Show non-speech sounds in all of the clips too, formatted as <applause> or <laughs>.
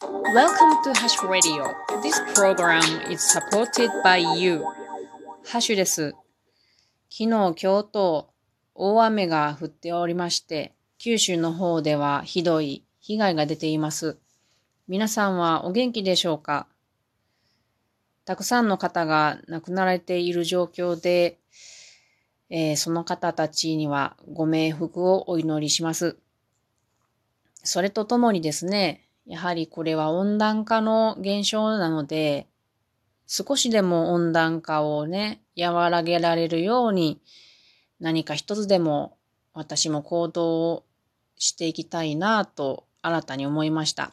Welcome to Hash Radio. This program is supported by you. ハッシュです。昨日、今日と大雨が降っておりまして、九州の方ではひどい被害が出ています。皆さんはお元気でしょうか？たくさんの方が亡くなられている状況で、えーその方たちにはご冥福をお祈りします。それとともにですね、やはりこれは温暖化の現象なので、少しでも温暖化をね、和らげられるように、何か一つでも私も行動をしていきたいなと新たに思いました。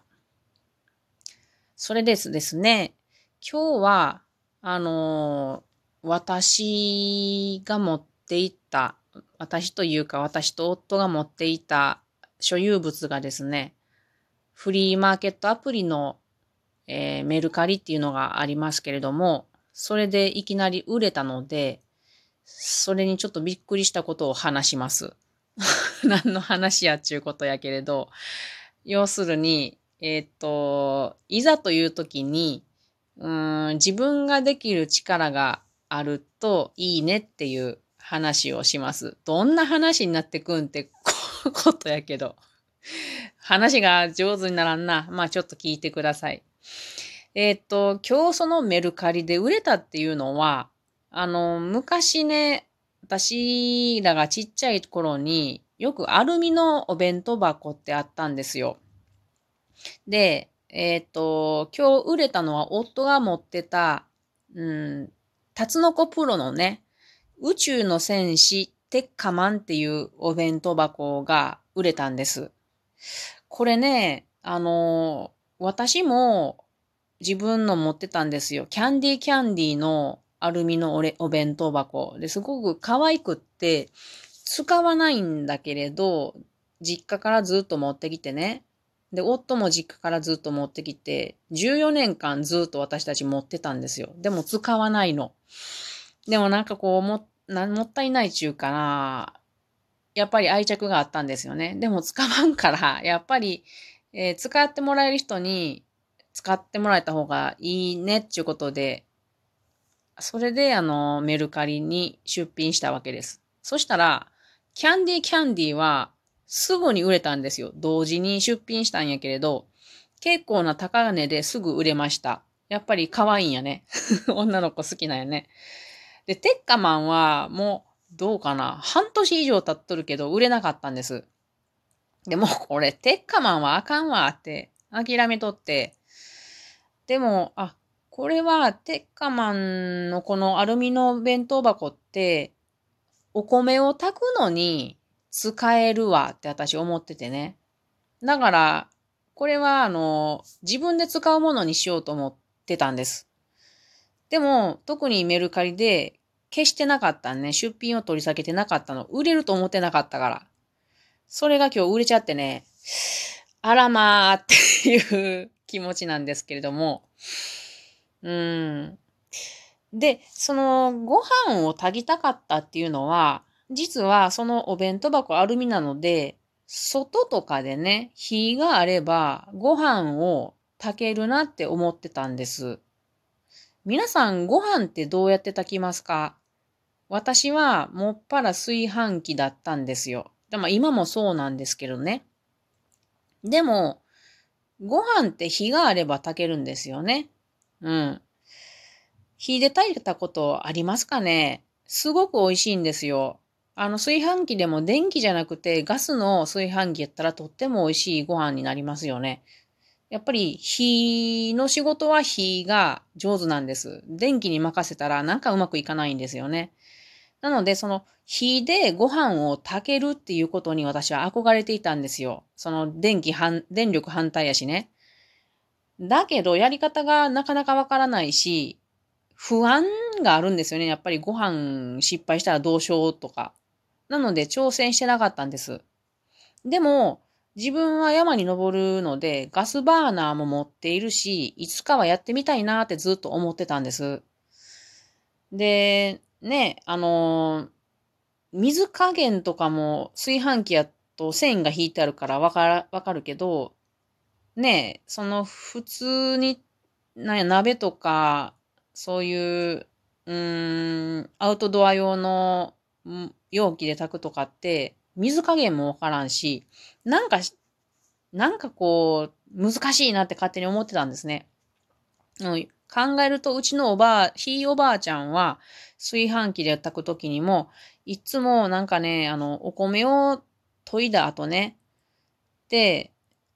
それですですね、今日は、あのー私が持っていった、私というか私と夫が持っていた所有物がですね、フリーマーケットアプリの、えーメルカリっていうのがありますけれども、それでいきなり売れたので、それにちょっとびっくりしたことを話します。<laughs> 何の話やっちゅうことやけれど、要するに、えーっと、いざという時に、うーん、自分ができる力があるといいねっていう話をします。どんな話になってくんってこことやけど。<laughs> 話が上手にならんな。まあちょっと聞いてください。えーっと、今日そのメルカリで売れたっていうのは、あの、昔ね、私らがちっちゃい頃によくアルミのお弁当箱ってあったんですよ。で、えっ、と、今日売れたのは夫が持ってた、うん、タツノコプロのね、宇宙の戦士テッカマンっていうお弁当箱が売れたんです。これね、あの、私も自分の持ってたんですよ。キャンディーキャンディーのアルミのお弁当箱。ですごく可愛くって使わないんだけれど実家からずっと持ってきてね。で夫も実家からずっと持ってきて14年間ずっと私たち持ってたんですよ。でも使わないの。でもなんかこうももったいないちゅうかな。やっぱり愛着があったんですよねでも使わんから <laughs> やっぱり、えー使ってもらえる人に使ってもらえた方がいいねっていうことでそれで、あの、メルカリに出品したわけです。そしたら、キャンディーキャンディーは、すぐに売れたんですよ。同時に出品したんやけれど、結構な高値ですぐ売れました。やっぱり可愛いんやね。<laughs> 女の子好きなんやね。で、テッカマンは、もう、どうかな？半年以上経っとるけど、売れなかったんです。でも、<laughs> これ、テッカマンはあかんわって、諦めとって。でも、あ、これは、テッカマンのこのアルミの弁当箱って、お米を炊くのに使えるわって私思っててね。だから、これは、あの、自分で使うものにしようと思ってたんです。でも、特にメルカリで消してなかったんね。出品を取り下げてなかったの。売れると思ってなかったから。それが今日売れちゃってね、あらまーっていう気持ちなんですけれども、うん。で、そのご飯を炊きたかったっていうのは、実はそのお弁当箱アルミなので、外とかでね、火があればご飯を炊けるなって思ってたんです。皆さんご飯ってどうやって炊きますか？私はもっぱら炊飯器だったんですよ。でも今もそうなんですけどね。でも、ご飯って火があれば炊けるんですよね。うん。火で炊いたことありますかねすごく美味しいんですよ。あの、炊飯器でも電気じゃなくてガスの炊飯器やったらとっても美味しいご飯になりますよね。やっぱり火の仕事は火が上手なんです。電気に任せたらなんかうまくいかないんですよね。なので、その火でご飯を炊けるっていうことに私は憧れていたんですよ。その電気反、電力反対やしね。だけど、やり方がなかなかわからないし、不安があるんですよね。やっぱりご飯失敗したらどうしようとか。なので、挑戦してなかったんです。でも、自分は山に登るので、ガスバーナーも持っているし、いつかはやってみたいなってずっと思ってたんです。で、ね、あの、水加減とかも炊飯器やと線が引いてあるからわかわかるけど、ね、その普通に、なや、鍋とか、そういう、うーん、アウトドア用の容器で炊くとかって、水加減もわからんし、なんか、なんかこう、難しいなって勝手に思ってたんですね。考えると、うちのおばあ、ひいおばあちゃんは、炊飯器で炊くときにも、いつもなんかね、あの、お米を研いだ後ね、で、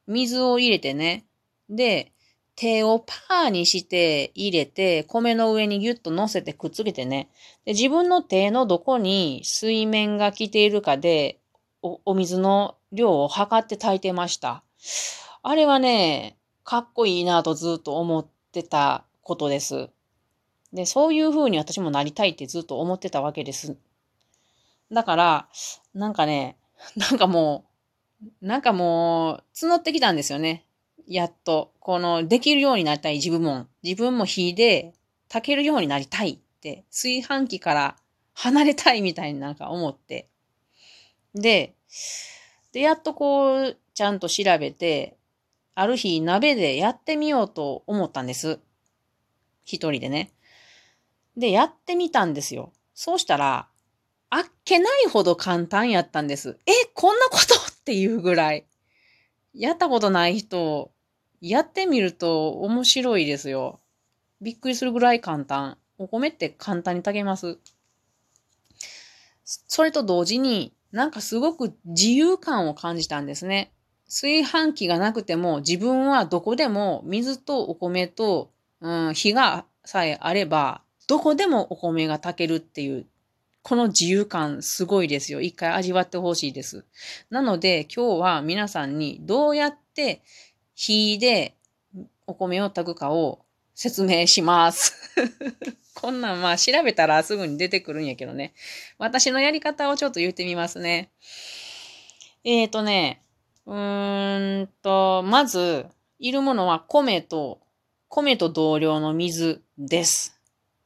水を入れてね、で、手をパーにして入れて、米の上にギュッと乗せてくっつけてね。で自分の手のどこに水面が来ているかでお、お水の量を測って炊いてました。あれはね、かっこいいなとずっと思ってたことです。で、そういう風に私もなりたいってずっと思ってたわけです。だから、なんかね、<laughs> なんかもう、なんかもう、募ってきたんですよね。やっと、この、できるようになりたい自分も、自分も火で炊けるようになりたいって、炊飯器から離れたいみたいになんか思って。で、で、やっとこう、ちゃんと調べて、ある日鍋でやってみようと思ったんです。一人でね。で、やってみたんですよ。そうしたら、あっけないほど簡単やったんです。え、こんなこと？っていうぐらい。やったことない人、やってみると面白いですよ。びっくりするぐらい簡単。お米って簡単に炊けます。それと同時に、なんかすごく自由感を感じたんですね。炊飯器がなくても自分はどこでも水とお米と、うん、火がさえあれば、どこでもお米が炊けるっていう、この自由感すごいですよ。一回味わってほしいです。なので今日は皆さんにどうやって火でお米を炊くかを説明します。<laughs> こんなんまあ調べたらすぐに出てくるんやけどね。私のやり方をちょっと言ってみますね。えーとね、うーんと、まず、いるものは米と、米と同量の水です。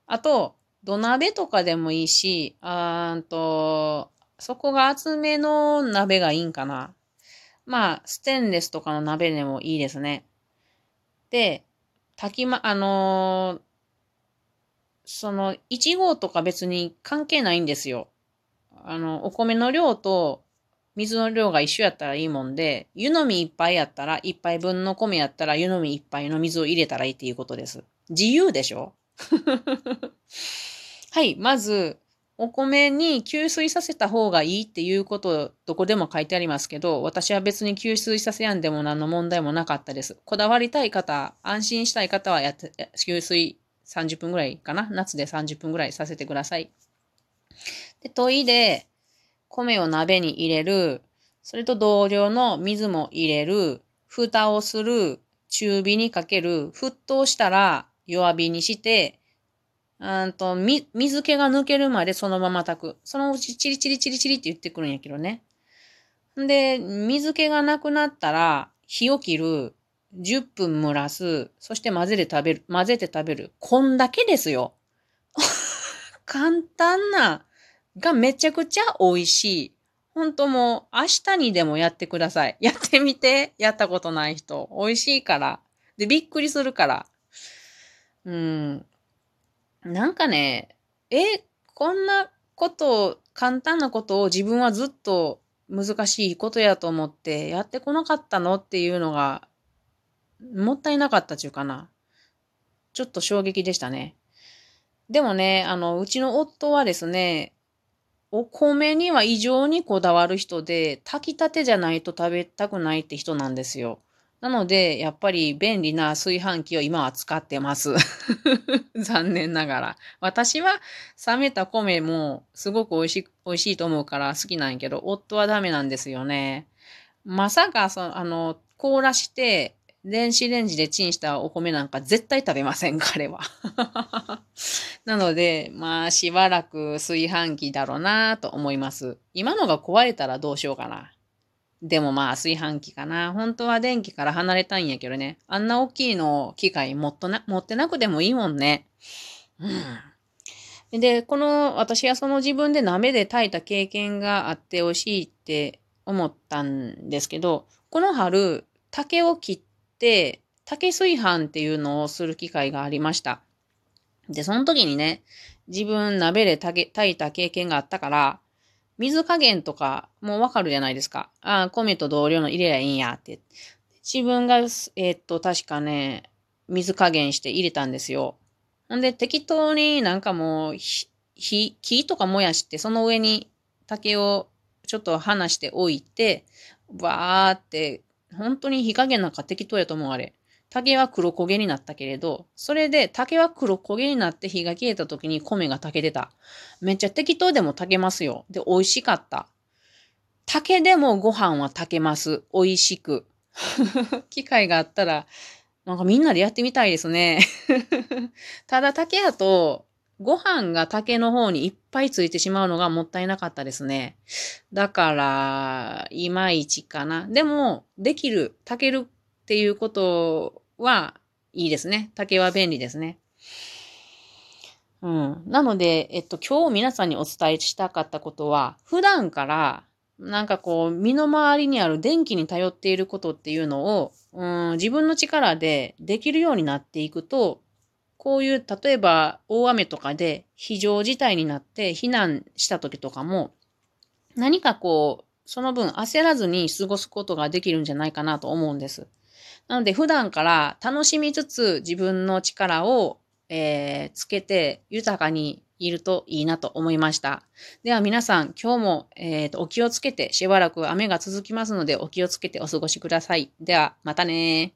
あと、土鍋とかでもいいし、あーんと、そこが厚めの鍋がいいんかな。まあ、ステンレスとかの鍋でもいいですね。で、炊きま、あのー、その、1号とか別に関係ないんですよ。あの、お米の量と水の量が一緒やったらいいもんで、湯飲み一杯やったら、一杯分の米やったら湯飲み一杯の水を入れたらいいっていうことです。自由でしょ？<laughs> はい、まず、お米に吸水させた方がいいっていうこと、どこでも書いてありますけど、私は別に吸水させやんでも何の問題もなかったです。こだわりたい方、安心したい方はやって、吸水30分ぐらいかな？夏で30分ぐらいさせてください。で、問いで、米を鍋に入れる、それと同量の水も入れる、蓋をする、中火にかける、沸騰したら弱火にして、うんと、み、水気が抜けるまでそのまま炊く。そのうちチリチリチリチリって言ってくるんやけどね。んで、水気がなくなったら、火を切る。10分蒸らす。そして混ぜて食べる。混ぜて食べる。こんだけですよ。<laughs> 簡単な、がめちゃくちゃ美味しい。ほんともう、明日にでもやってください。<laughs> やってみて。やったことない人。美味しいから。で、びっくりするから。うん。なんかね、え、こんなこと、簡単なことを自分はずっと難しいことやと思ってやってこなかったのっていうのが、もったいなかったちゅうかな。ちょっと衝撃でしたね。でもね、あの、うちの夫はですね、お米には異常にこだわる人で、炊きたてじゃないと食べたくないって人なんですよ。なので、やっぱり便利な炊飯器を今は使ってます。<laughs> 残念ながら。私は冷めた米もすごく美味しい、美味しいと思うから好きなんやけど、夫はダメなんですよね。まさか、その、あの、凍らして、電子レンジでチンしたお米なんか絶対食べません、彼は。<laughs> なので、まあ、しばらく炊飯器だろうなと思います。今のが壊れたらどうしようかな。でもまあ炊飯器かな。本当は電気から離れたいんやけどね。あんな大きいの機械持っとな、持ってなくてもいいもんね。うん。で、この、私はその自分で鍋で炊いた経験があって美味しいって思ったんですけど、この春、竹を切って、竹炊飯っていうのをする機会がありました。で、その時にね、自分鍋で炊いた経験があったから、水加減とかもうわかるじゃないですか。ああ、米と同量の入れりゃいいんやって。自分が、えー、っと、確かね、水加減して入れたんですよほ。んで、適当になんかもう、火、木とか燃やして、その上に竹をちょっと離しておいて、わーって、本当に火加減なんか適当やと思う、あれ。竹は黒焦げになったけれど、それで竹は黒焦げになって火が消えた時に米が炊けてた。めっちゃ適当でも炊けますよ。で、美味しかった。竹でもご飯は炊けます。美味しく。<laughs> 機会があったら、なんかみんなでやってみたいですね。<laughs> ただ竹やと、ご飯が竹の方にいっぱいついてしまうのがもったいなかったですね。だから、いまいちかな。でも、できる、炊けるっていうことはいいですね。竹は便利ですね。うん。なので、えっと、今日皆さんにお伝えしたかったことは、普段から、なんかこう、身の回りにある電気に頼っていることっていうのを、うん、自分の力でできるようになっていくと、こういう、例えば大雨とかで非常事態になって避難した時とかも、何かこう、その分焦らずに過ごすことができるんじゃないかなと思うんです。なので普段から楽しみつつ自分の力を、えー、つけて豊かにいるといいなと思いました。では皆さん、今日も、えーと、お気をつけてしばらく雨が続きますのでお気をつけてお過ごしください。では、またね